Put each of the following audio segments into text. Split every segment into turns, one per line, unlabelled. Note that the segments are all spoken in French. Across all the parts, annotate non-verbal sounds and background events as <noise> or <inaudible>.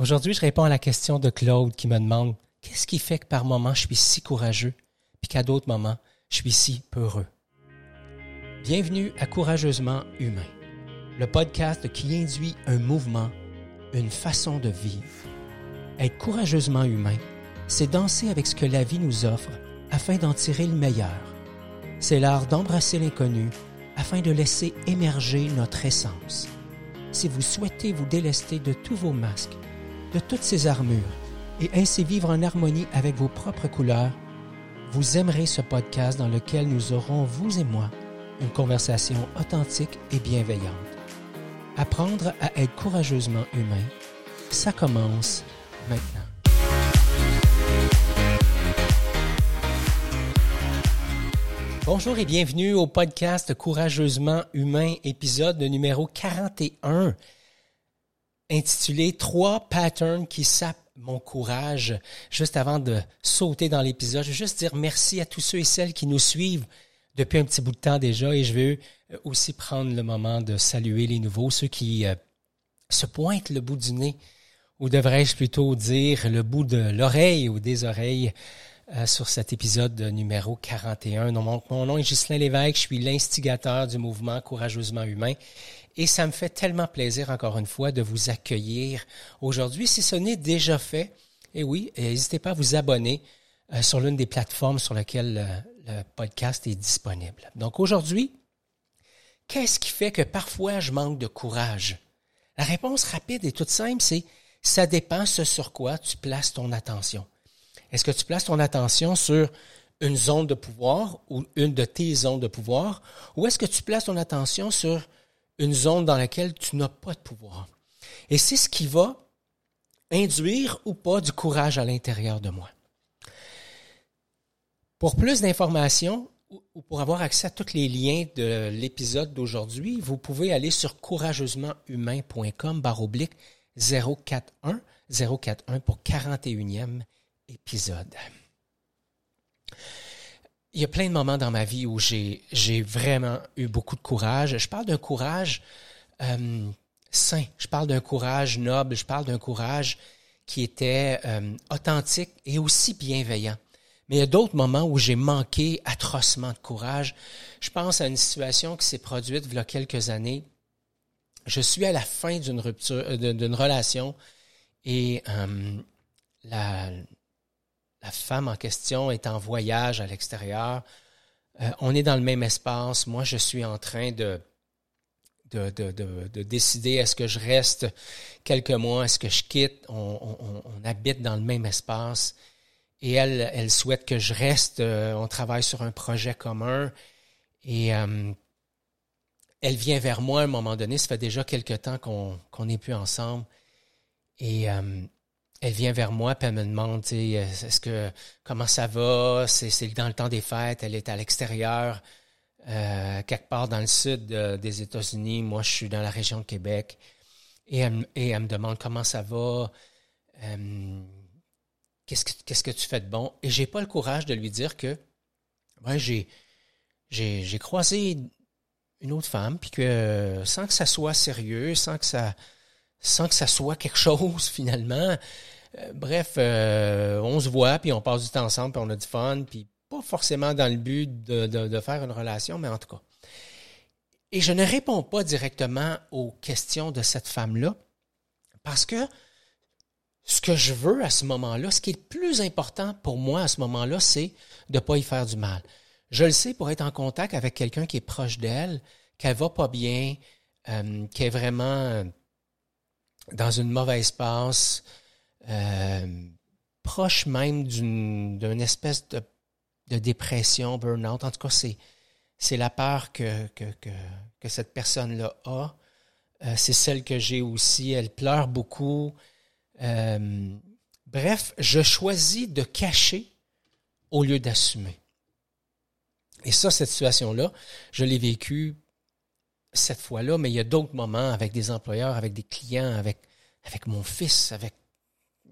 Aujourd'hui, je réponds à la question de Claude qui me demande qu'est-ce qui fait que par moments je suis si courageux, puis qu'à d'autres moments je suis si peureux? Bienvenue à Courageusement Humain, le podcast qui induit un mouvement, une façon de vivre. Être courageusement humain, c'est danser avec ce que la vie nous offre afin d'en tirer le meilleur. C'est l'art d'embrasser l'inconnu afin de laisser émerger notre essence. Si vous souhaitez vous délester de tous vos masques, de toutes ces armures et ainsi vivre en harmonie avec vos propres couleurs, vous aimerez ce podcast dans lequel nous aurons, vous et moi, une conversation authentique et bienveillante. Apprendre à être courageusement humain, ça commence maintenant. Bonjour et bienvenue au podcast Courageusement Humain, épisode numéro 41 intitulé Trois patterns qui sapent mon courage. Juste avant de sauter dans l'épisode, je veux juste dire merci à tous ceux et celles qui nous suivent depuis un petit bout de temps déjà et je veux euh, aussi prendre le moment de saluer les nouveaux, ceux qui euh, se pointent le bout du nez, ou devrais-je plutôt dire le bout de l'oreille ou des oreilles euh, sur cet épisode numéro 41. mon nom est Ghislain Lévesque, je suis l'instigateur du mouvement Courageusement Humain et ça me fait tellement plaisir, encore une fois, de vous accueillir aujourd'hui. Si ce n'est déjà fait, eh oui, n'hésitez pas à vous abonner euh, sur l'une des plateformes sur lesquelles le, le podcast est disponible. Donc aujourd'hui, qu'est-ce qui fait que parfois je manque de courage? La réponse rapide et toute simple, c'est ça dépend ce sur quoi tu places ton attention. Est-ce que tu places ton attention sur une zone de pouvoir ou une de tes zones de pouvoir, ou est-ce que tu places ton attention sur une zone dans laquelle tu n'as pas de pouvoir. Et c'est ce qui va induire ou pas du courage à l'intérieur de moi. Pour plus d'informations ou pour avoir accès à tous les liens de l'épisode d'aujourd'hui, vous pouvez aller sur courageusementhumain.com barre oblique 041 041 pour 41e épisode il y a plein de moments dans ma vie où j'ai, vraiment eu beaucoup de courage. Je parle d'un courage euh, sain, je parle d'un courage noble, je parle d'un courage qui était euh, authentique et aussi bienveillant. Mais il y a d'autres moments où j'ai manqué atrocement de courage. Je pense à une situation qui s'est produite il y a quelques années. Je suis à la fin d'une rupture, euh, d'une relation et la, la femme en question est en voyage à l'extérieur. Euh, on est dans le même espace. Moi, je suis en train de, de, de, de, décider est-ce que je reste quelques mois, est-ce que je quitte? On, on, habite dans le même espace. Et elle, elle souhaite que je reste. Euh, on travaille sur un projet commun. Et euh, elle vient vers moi à un moment donné. Ça fait déjà quelques temps qu'on n'est plus ensemble. Et elle vient vers moi puis elle me demande, est-ce que comment ça va? C'est dans le temps des fêtes. Elle est à l'extérieur, euh, quelque part dans le sud des États-Unis. Moi, je suis dans la région de Québec. Et elle, me demande comment ça va? Euh, qu'est-ce que tu fais de bon? Et j'ai pas le courage de lui dire que, ouais, j'ai j'ai croisé une autre femme puis que sans que ça soit sérieux, sans que ça sans que ça soit quelque <laughs> chose finalement. Euh, bref, euh, on se voit, puis on passe du temps ensemble, puis on a du fun, puis pas forcément dans le but de, de, faire une relation, mais en tout cas. Et je ne réponds pas directement aux questions de cette femme-là, parce que ce que je veux à ce moment-là, ce qui est le plus important pour moi à ce moment-là, c'est de ne pas y faire du mal. Je le sais pour être en contact avec quelqu'un qui est proche d'elle, qu'elle va pas bien, euh, qu'elle est vraiment dans une mauvaise passe, euh, proche même d'une espèce de, de dépression, burn-out. En tout cas, c'est c'est la peur que, que, que, que cette personne-là a. Euh, c'est celle que j'ai aussi. Elle pleure beaucoup. Euh, bref, je choisis de cacher au lieu d'assumer. Et ça, cette situation-là, je l'ai vécue cette fois-là, mais il y a d'autres moments avec des employeurs, avec des clients, avec, mon fils, avec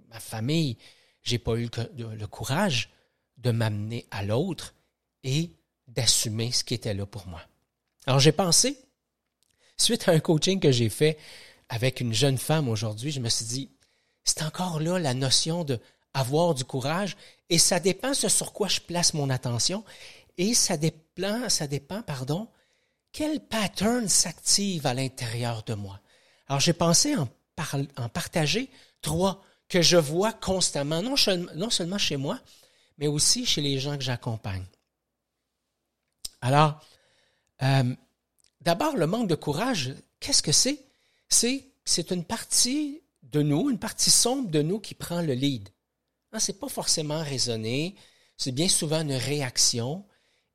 ma famille. J'ai pas eu le, courage de m'amener à l'autre et d'assumer ce qui était là pour moi. Alors j'ai pensé, suite à un coaching que j'ai fait avec une jeune femme aujourd'hui, je me suis dit, c'est encore là la notion de avoir du courage et ça dépend ce sur quoi je place mon attention et ça dépend, ça dépend, pardon, quel pattern s'active à l'intérieur de moi? Alors j'ai pensé en, partager trois que je vois constamment, non, seulement chez moi, mais aussi chez les gens que j'accompagne. Alors, euh, d'abord, le manque de courage, qu'est-ce que c'est? C'est, une partie de nous, une partie sombre de nous qui prend le lead. Ce c'est pas forcément raisonné, c'est bien souvent une réaction.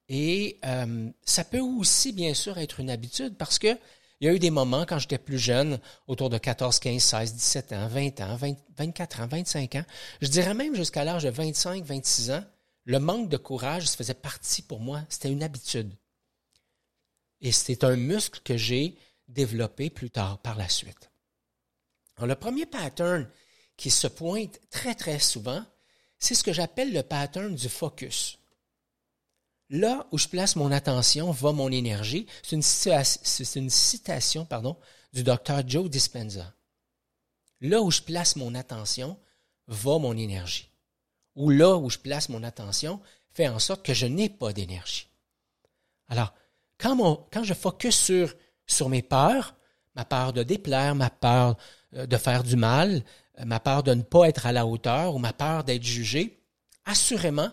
Et euh, ça peut aussi, bien sûr, être une habitude parce que il y a eu des moments quand j'étais plus jeune, autour de 14, 15, 16, 17 ans, 20 ans, 24 ans, 25 ans, je dirais même jusqu'à l'âge de 25, 26 ans, le manque de courage, ça faisait partie pour moi, c'était une habitude. Et c'est un muscle que j'ai développé plus tard par la suite. Alors, le premier pattern qui se pointe très, très souvent, c'est ce que j'appelle le pattern du focus. Là où je place mon attention va mon énergie. C'est une, citation du docteur Joe Dispenza. Là où je place mon attention va mon énergie. Ou là où je place mon attention fait en sorte que je n'ai pas d'énergie. Alors, quand, quand je focus sur, sur mes peurs, ma peur de déplaire, ma peur euh, de faire du mal, euh, ma peur de ne pas être à la hauteur ou ma peur d'être jugé, assurément,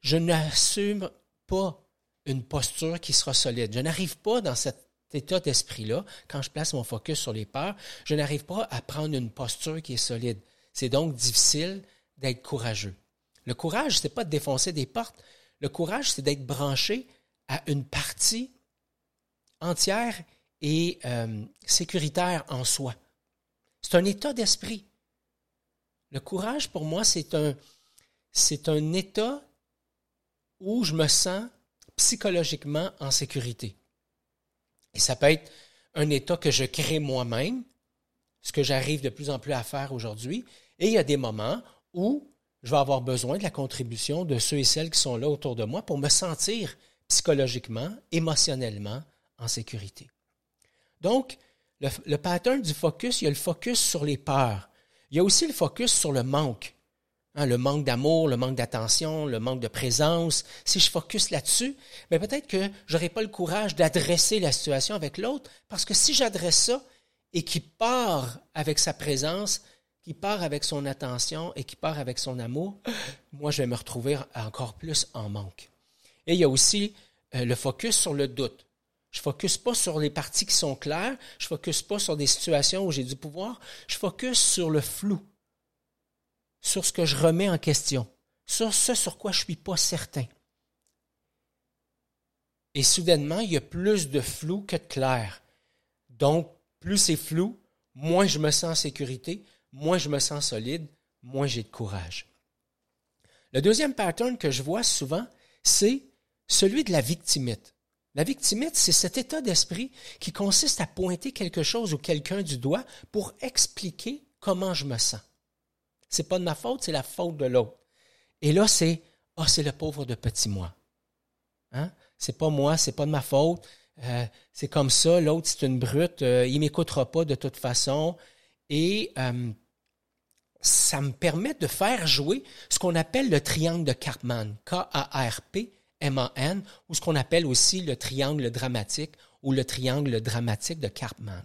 je n'assume pas une posture qui sera solide. Je n'arrive pas dans cet état d'esprit-là, quand je place mon focus sur les peurs, je n'arrive pas à prendre une posture qui est solide. C'est donc difficile d'être courageux. Le courage, c'est pas de défoncer des portes. Le courage, c'est d'être branché à une partie entière et euh, sécuritaire en soi. C'est un état d'esprit. Le courage, pour moi, c'est un, c'est un état où je me sens psychologiquement en sécurité. Et ça peut être un état que je crée moi-même, ce que j'arrive de plus en plus à faire aujourd'hui. Et il y a des moments où je vais avoir besoin de la contribution de ceux et celles qui sont là autour de moi pour me sentir psychologiquement, émotionnellement en sécurité. Donc, le, pattern du focus, il y a le focus sur les peurs. Il y a aussi le focus sur le manque. Hein, le manque d'amour, le manque d'attention, le manque de présence. Si je focus là-dessus, mais peut-être que j'aurai pas le courage d'adresser la situation avec l'autre, parce que si j'adresse ça et qu'il part avec sa présence, qui part avec son attention et qui part avec son amour, moi je vais me retrouver encore plus en manque. Et il y a aussi euh, le focus sur le doute. Je focus pas sur les parties qui sont claires, je focus pas sur des situations où j'ai du pouvoir, je focus sur le flou, sur ce que je remets en question, sur ce sur quoi je suis pas certain. Et soudainement, il y a plus de flou que de clair. Donc, plus c'est flou, moins je me sens en sécurité, moins je me sens solide, moins j'ai de courage. Le deuxième pattern que je vois souvent, c'est celui de la victimite. La victimite, c'est cet état d'esprit qui consiste à pointer quelque chose ou quelqu'un du doigt pour expliquer comment je me sens. C'est pas de ma faute, c'est la faute de l'autre. Et là, c'est ah, c'est le pauvre de petit moi. Hein? C'est pas moi, c'est pas de ma faute. Euh, c'est comme ça. L'autre, c'est une brute. Euh, il m'écoutera pas de toute façon. Et euh, ça me permet de faire jouer ce qu'on appelle le triangle de Karpman. K-A-R-P M-A-N, ou ce qu'on appelle aussi le triangle dramatique ou le triangle dramatique de Karpman.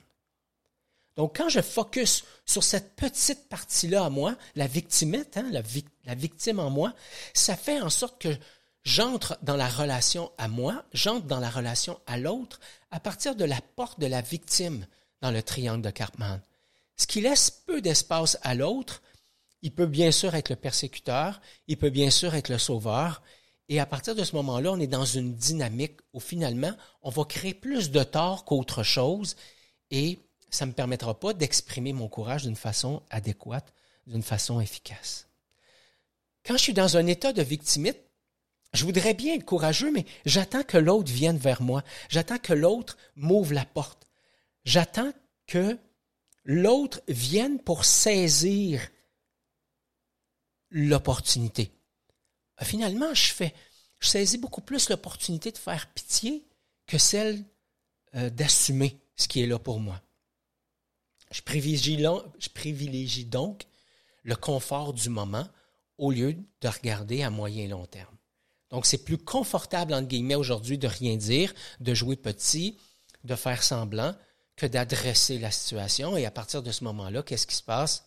Donc, quand je focus sur cette petite partie-là à moi, la victimette, hein, la, victime en moi, ça fait en sorte que j'entre dans la relation à moi, j'entre dans la relation à l'autre à partir de la porte de la victime dans le triangle de Karpman. Ce qui laisse peu d'espace à l'autre. Il peut bien sûr être le persécuteur, il peut bien sûr être le sauveur, et à partir de ce moment-là, on est dans une dynamique où finalement, on va créer plus de tort qu'autre chose et ça ne me permettra pas d'exprimer mon courage d'une façon adéquate, d'une façon efficace. Quand je suis dans un état de victimite, je voudrais bien être courageux, mais j'attends que l'autre vienne vers moi. J'attends que l'autre m'ouvre la porte. J'attends que l'autre vienne pour saisir l'opportunité. Euh, finalement, je fais, je saisis beaucoup plus l'opportunité de faire pitié que celle euh, d'assumer ce qui est là pour moi. Je privilégie, donc le confort du moment au lieu de regarder à moyen et long terme. Donc, c'est plus confortable, entre guillemets, aujourd'hui de rien dire, de jouer petit, de faire semblant, que d'adresser la situation. Et à partir de ce moment-là, qu'est-ce qui se passe?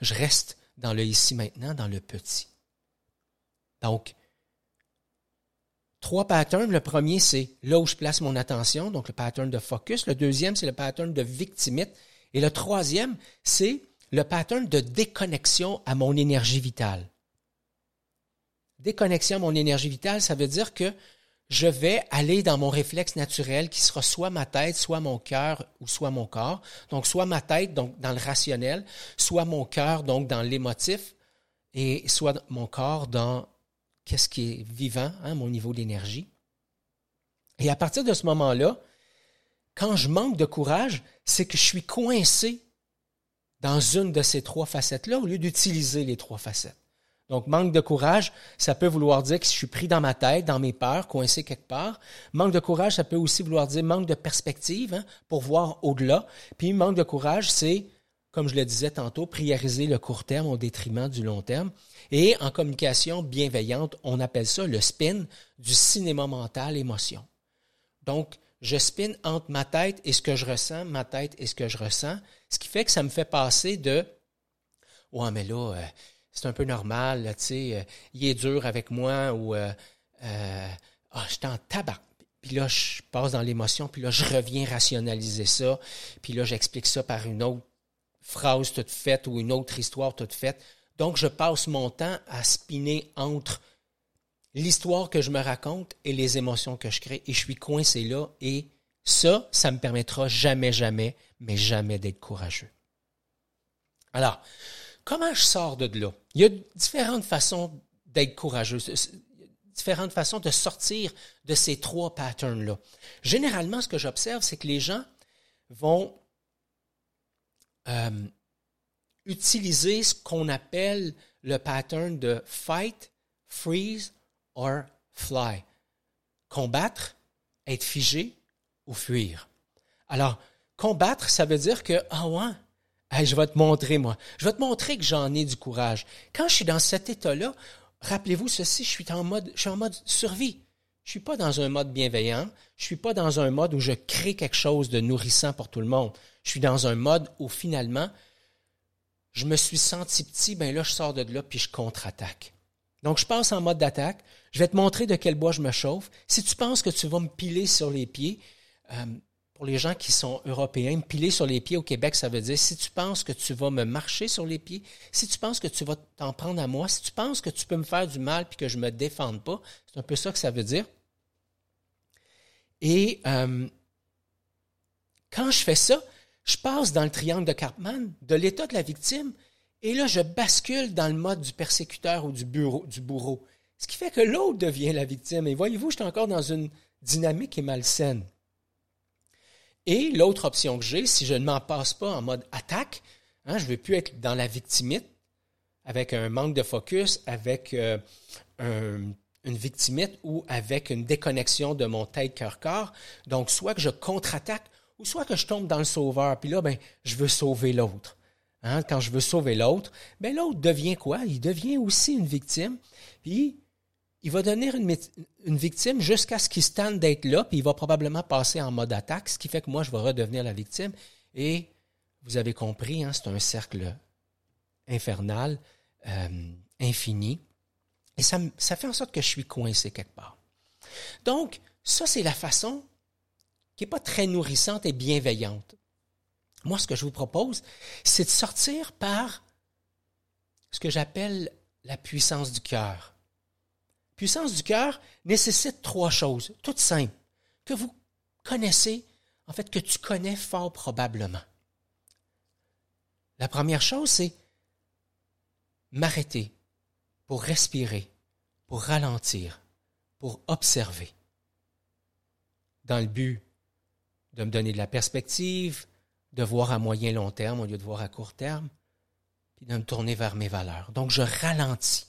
Je reste dans le ici maintenant, dans le petit. Donc, trois patterns. Le premier, c'est là où je place mon attention, donc le pattern de focus. Le deuxième, c'est le pattern de victimite. Et le troisième, c'est le pattern de déconnexion à mon énergie vitale. Déconnexion à mon énergie vitale, ça veut dire que je vais aller dans mon réflexe naturel qui sera soit ma tête, soit mon cœur ou soit mon corps. Donc, soit ma tête, donc dans le rationnel, soit mon cœur, donc dans l'émotif, et soit mon corps dans qu'est-ce qui est vivant, hein, mon niveau d'énergie. Et à partir de ce moment-là, quand je manque de courage, c'est que je suis coincé dans une de ces trois facettes-là au lieu d'utiliser les trois facettes. Donc, manque de courage, ça peut vouloir dire que je suis pris dans ma tête, dans mes peurs, coincé quelque part. Manque de courage, ça peut aussi vouloir dire manque de perspective hein, pour voir au-delà. Puis, manque de courage, c'est, comme je le disais tantôt, prioriser le court terme au détriment du long terme. Et en communication bienveillante, on appelle ça le spin du cinéma mental émotion. Donc, je spin entre ma tête et ce que je ressens, ma tête et ce que je ressens, ce qui fait que ça me fait passer de Ouais, mais là, euh, c'est un peu normal, tu sais, euh, il est dur avec moi ou euh, ah, je suis en tabac. Puis là, je passe dans l'émotion, puis là, je reviens rationaliser ça, puis là, j'explique ça par une autre phrase toute faite ou une autre histoire toute faite. Donc, je passe mon temps à spinner entre l'histoire que je me raconte et les émotions que je crée. Et je suis coincé là. Et ça, ça me permettra jamais, jamais, mais jamais d'être courageux. Alors, comment je sors de là? Il y a différentes façons d'être courageux, différentes façons de sortir de ces trois patterns-là. Généralement, ce que j'observe, c'est que les gens vont euh, utiliser ce qu'on appelle le pattern de fight, freeze or fly. Combattre, être figé ou fuir. Alors, combattre, ça veut dire que, ah ouais, je vais te montrer, moi. Je vais te montrer que j'en ai du courage. Quand je suis dans cet état-là, rappelez-vous ceci, je suis en mode, je suis en mode survie. Je suis pas dans un mode bienveillant. Je suis pas dans un mode où je crée quelque chose de nourrissant pour tout le monde. Je suis dans un mode où finalement, je me suis senti petit, ben là, je sors de là, puis je contre-attaque. Donc, je passe en mode d'attaque. Je vais te montrer de quel bois je me chauffe. Si tu penses que tu vas me piler sur les pieds, euh, pour les gens qui sont européens, me piler sur les pieds au Québec, ça veut dire si tu penses que tu vas me marcher sur les pieds, si tu penses que tu vas t'en prendre à moi, si tu penses que tu peux me faire du mal puis que je me défende pas, c'est un peu ça que ça veut dire. Et euh, quand je fais ça, je passe dans le triangle de Cartman, de l'état de la victime, et là, je bascule dans le mode du persécuteur ou du, du bourreau. Ce qui fait que l'autre devient la victime. Et voyez-vous, je suis encore dans une dynamique qui est malsaine. Et l'autre option que j'ai, si je ne m'en passe pas en mode attaque, hein, je ne veux plus être dans la victimite, avec un manque de focus, avec euh, une victimite ou avec une déconnexion de mon tête-cœur-corps. Donc, soit que je contre-attaque ou soit que je tombe dans le sauveur, puis là, ben, je veux sauver l'autre. Hein, quand je veux sauver l'autre, ben l'autre devient quoi? Il devient aussi une victime, puis il va devenir une, victime jusqu'à ce qu'il se tente d'être là, puis il va probablement passer en mode attaque, ce qui fait que moi, je vais redevenir la victime. Et vous avez compris, hein, c'est un cercle infernal, euh, infini. Et ça, ça fait en sorte que je suis coincé quelque part. Donc, ça, c'est la façon qui n'est pas très nourrissante et bienveillante. Moi, ce que je vous propose, c'est de sortir par ce que j'appelle la puissance du cœur. Puissance du cœur nécessite trois choses, toutes simples, que vous connaissez, en fait, que tu connais fort probablement. La première chose, c'est m'arrêter pour respirer, pour ralentir, pour observer, dans le but de me donner de la perspective, de voir à moyen long terme au lieu de voir à court terme, puis de me tourner vers mes valeurs. Donc, je ralentis.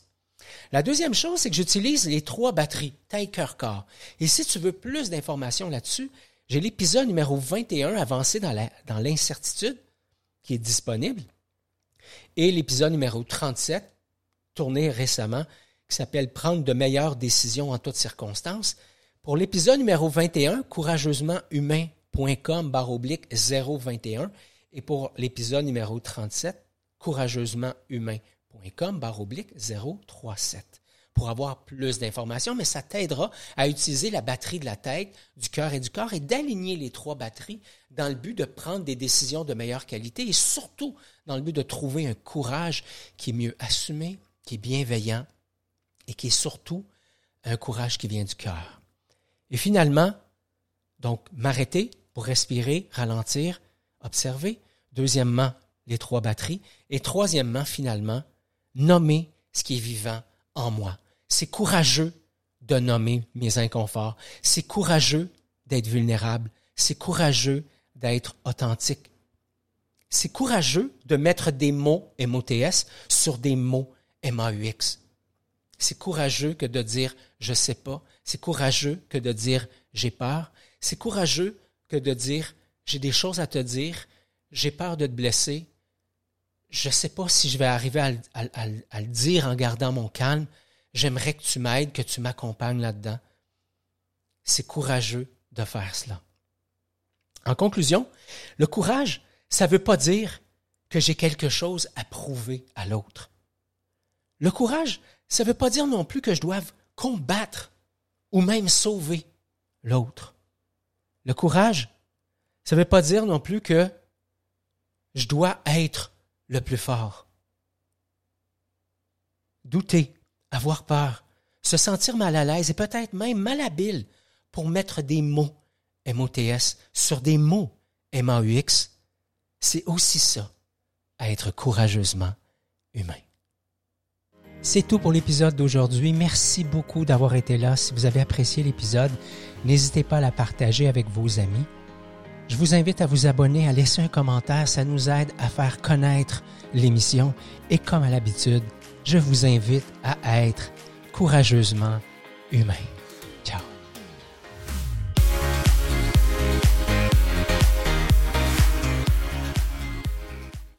La deuxième chose, c'est que j'utilise les trois batteries, taille, cœur, corps. Et si tu veux plus d'informations là-dessus, j'ai l'épisode numéro 21, avancé dans l'incertitude, qui est disponible. et l'épisode numéro 37, tourné récemment, qui s'appelle Prendre de meilleures décisions en toutes circonstances. Pour l'épisode numéro 21, courageusementhumain.com barre oblique 021. Et pour l'épisode numéro 37, courageusementhumain.com barre oblique 037 pour avoir plus d'informations, mais ça t'aidera à utiliser la batterie de la tête, du cœur et du corps et d'aligner les trois batteries dans le but de prendre des décisions de meilleure qualité et surtout dans le but de trouver un courage qui est mieux assumé, qui est bienveillant et qui est surtout un courage qui vient du cœur. Et finalement, donc m'arrêter pour respirer, ralentir, observer. Deuxièmement, les trois batteries. Et troisièmement, finalement, nommer ce qui est vivant en moi. C'est courageux de nommer mes inconforts. C'est courageux d'être vulnérable. C'est courageux d'être authentique. C'est courageux de mettre des mots MOTS sur des mots MAUX. C'est courageux que de dire je sais pas. C'est courageux que de dire j'ai peur. C'est courageux que de dire j'ai des choses à te dire. J'ai peur de te blesser. Je ne sais pas si je vais arriver à, le dire en gardant mon calme. J'aimerais que tu m'aides, que tu m'accompagnes là-dedans. C'est courageux de faire cela. En conclusion, le courage, ça ne veut pas dire que j'ai quelque chose à prouver à l'autre. Le courage, ça ne veut pas dire non plus que je doive combattre ou même sauver l'autre. Le courage, ça ne veut pas dire non plus que je dois être le plus fort. Douter, avoir peur, se sentir mal à l'aise et peut-être même malhabile pour mettre des mots MOTS sur des mots MAUX, c'est aussi ça, être courageusement humain. C'est tout pour l'épisode d'aujourd'hui. Merci beaucoup d'avoir été là. Si vous avez apprécié l'épisode, n'hésitez pas à la partager avec vos amis. Je vous invite à vous abonner, à laisser un commentaire. Ça nous aide à faire connaître l'émission. Et comme à l'habitude, je vous invite à être courageusement humain.